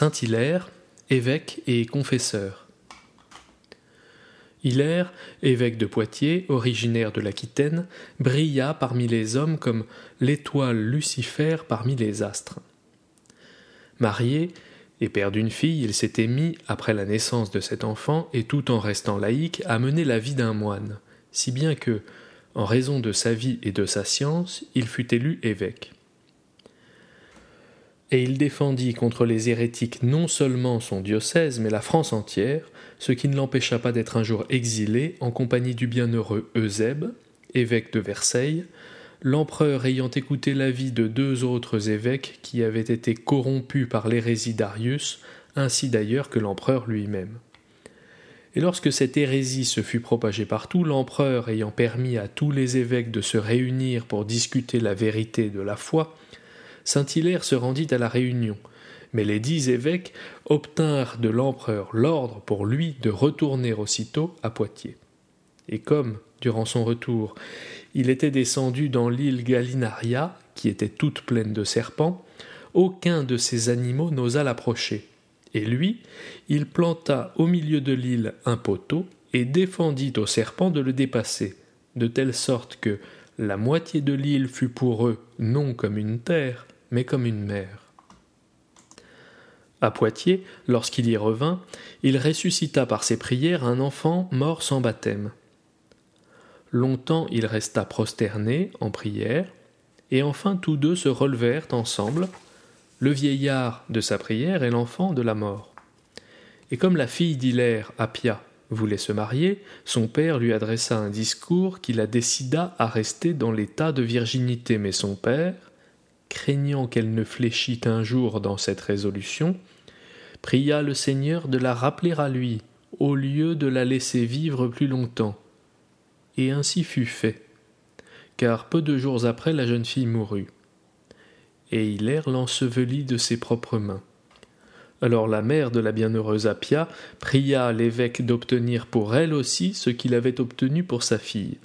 Saint Hilaire, évêque et confesseur. Hilaire, évêque de Poitiers, originaire de l'Aquitaine, brilla parmi les hommes comme l'étoile Lucifer parmi les astres. Marié et père d'une fille, il s'était mis, après la naissance de cet enfant, et tout en restant laïque, à mener la vie d'un moine, si bien que, en raison de sa vie et de sa science, il fut élu évêque. Et il défendit contre les hérétiques non seulement son diocèse, mais la France entière, ce qui ne l'empêcha pas d'être un jour exilé en compagnie du bienheureux Eusèbe, évêque de Versailles, l'empereur ayant écouté l'avis de deux autres évêques qui avaient été corrompus par l'hérésie d'Arius, ainsi d'ailleurs que l'empereur lui-même. Et lorsque cette hérésie se fut propagée partout, l'empereur ayant permis à tous les évêques de se réunir pour discuter la vérité de la foi, saint Hilaire se rendit à la réunion, mais les dix évêques obtinrent de l'empereur l'ordre pour lui de retourner aussitôt à Poitiers. Et comme, durant son retour, il était descendu dans l'île Galinaria, qui était toute pleine de serpents, aucun de ces animaux n'osa l'approcher. Et lui, il planta au milieu de l'île un poteau et défendit aux serpents de le dépasser, de telle sorte que la moitié de l'île fut pour eux non comme une terre, mais comme une mer. À Poitiers, lorsqu'il y revint, il ressuscita par ses prières un enfant mort sans baptême. Longtemps il resta prosterné en prière, et enfin tous deux se relevèrent ensemble, le vieillard de sa prière et l'enfant de la mort. Et comme la fille d'Hilaire, Appia, voulait se marier, son père lui adressa un discours qui la décida à rester dans l'état de virginité, mais son père, craignant qu'elle ne fléchît un jour dans cette résolution, pria le Seigneur de la rappeler à lui, au lieu de la laisser vivre plus longtemps. Et ainsi fut fait, car peu de jours après la jeune fille mourut. Et Hilaire l'ensevelit de ses propres mains. Alors la mère de la bienheureuse Appia pria l'évêque d'obtenir pour elle aussi ce qu'il avait obtenu pour sa fille,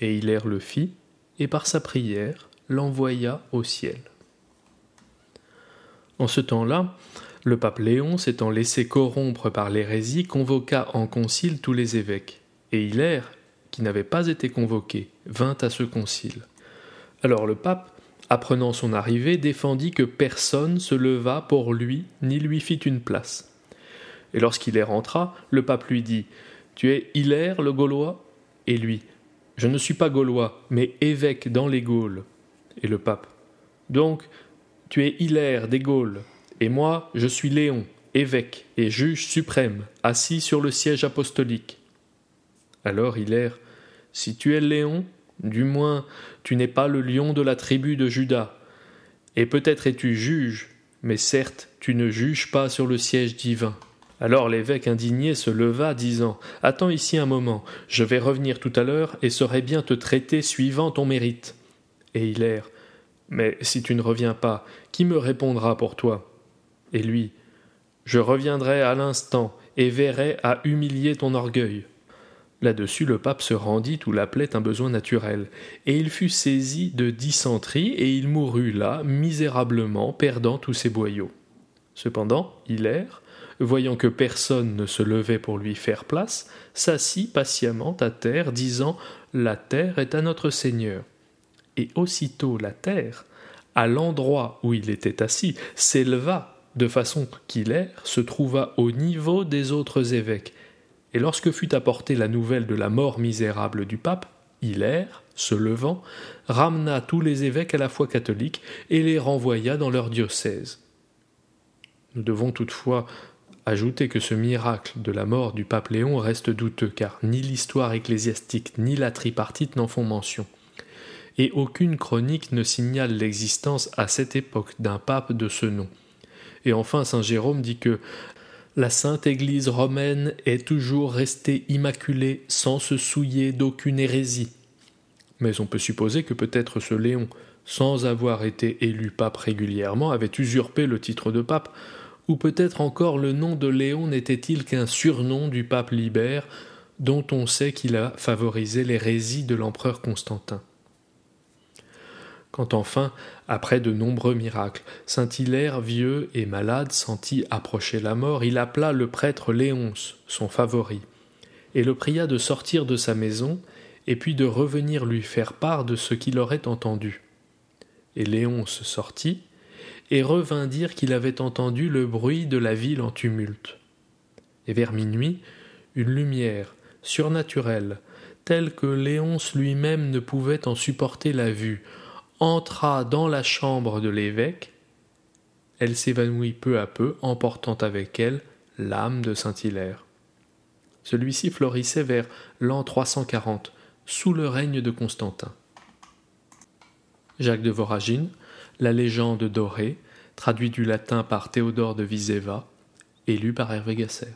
et Hilaire le fit, et par sa prière, l'envoya au ciel. En ce temps-là, le pape Léon, s'étant laissé corrompre par l'hérésie, convoqua en concile tous les évêques, et Hilaire, qui n'avait pas été convoqué, vint à ce concile. Alors le pape, apprenant son arrivée, défendit que personne se leva pour lui, ni lui fit une place. Et lorsqu'il rentra, le pape lui dit Tu es Hilaire le Gaulois? Et lui Je ne suis pas Gaulois, mais évêque dans les Gaules et le pape. Donc, tu es Hilaire des Gaules, et moi, je suis Léon, évêque et juge suprême, assis sur le siège apostolique. Alors Hilaire, si tu es Léon, du moins tu n'es pas le lion de la tribu de Judas, et peut-être es-tu juge, mais certes tu ne juges pas sur le siège divin. Alors l'évêque indigné se leva, disant Attends ici un moment, je vais revenir tout à l'heure et saurai bien te traiter suivant ton mérite. Et Mais si tu ne reviens pas, qui me répondra pour toi? Et lui Je reviendrai à l'instant et verrai à humilier ton orgueil. Là-dessus, le pape se rendit où l'appelait un besoin naturel, et il fut saisi de dysenterie, et il mourut là, misérablement, perdant tous ses boyaux. Cependant, Hilaire, voyant que personne ne se levait pour lui faire place, s'assit patiemment à terre, disant La terre est à notre Seigneur et aussitôt la terre, à l'endroit où il était assis, s'éleva de façon qu'Hilaire se trouva au niveau des autres évêques. Et lorsque fut apportée la nouvelle de la mort misérable du pape, Hilaire, se levant, ramena tous les évêques à la foi catholique et les renvoya dans leur diocèse. Nous devons toutefois ajouter que ce miracle de la mort du pape Léon reste douteux, car ni l'histoire ecclésiastique ni la tripartite n'en font mention et aucune chronique ne signale l'existence à cette époque d'un pape de ce nom. Et enfin, saint Jérôme dit que la sainte Église romaine est toujours restée immaculée sans se souiller d'aucune hérésie. Mais on peut supposer que peut-être ce Léon, sans avoir été élu pape régulièrement, avait usurpé le titre de pape, ou peut-être encore le nom de Léon n'était-il qu'un surnom du pape Libère, dont on sait qu'il a favorisé l'hérésie de l'empereur Constantin. Enfin, après de nombreux miracles, Saint Hilaire, vieux et malade, sentit approcher la mort, il appela le prêtre Léonce, son favori, et le pria de sortir de sa maison, et puis de revenir lui faire part de ce qu'il aurait entendu. Et Léonce sortit, et revint dire qu'il avait entendu le bruit de la ville en tumulte. Et vers minuit, une lumière, surnaturelle, telle que Léonce lui-même ne pouvait en supporter la vue, entra dans la chambre de l'évêque. Elle s'évanouit peu à peu, emportant avec elle l'âme de Saint-Hilaire. Celui-ci florissait vers l'an 340, sous le règne de Constantin. Jacques de Voragine, La légende dorée, traduit du latin par Théodore de Viseva et lu par Hervé Gasser.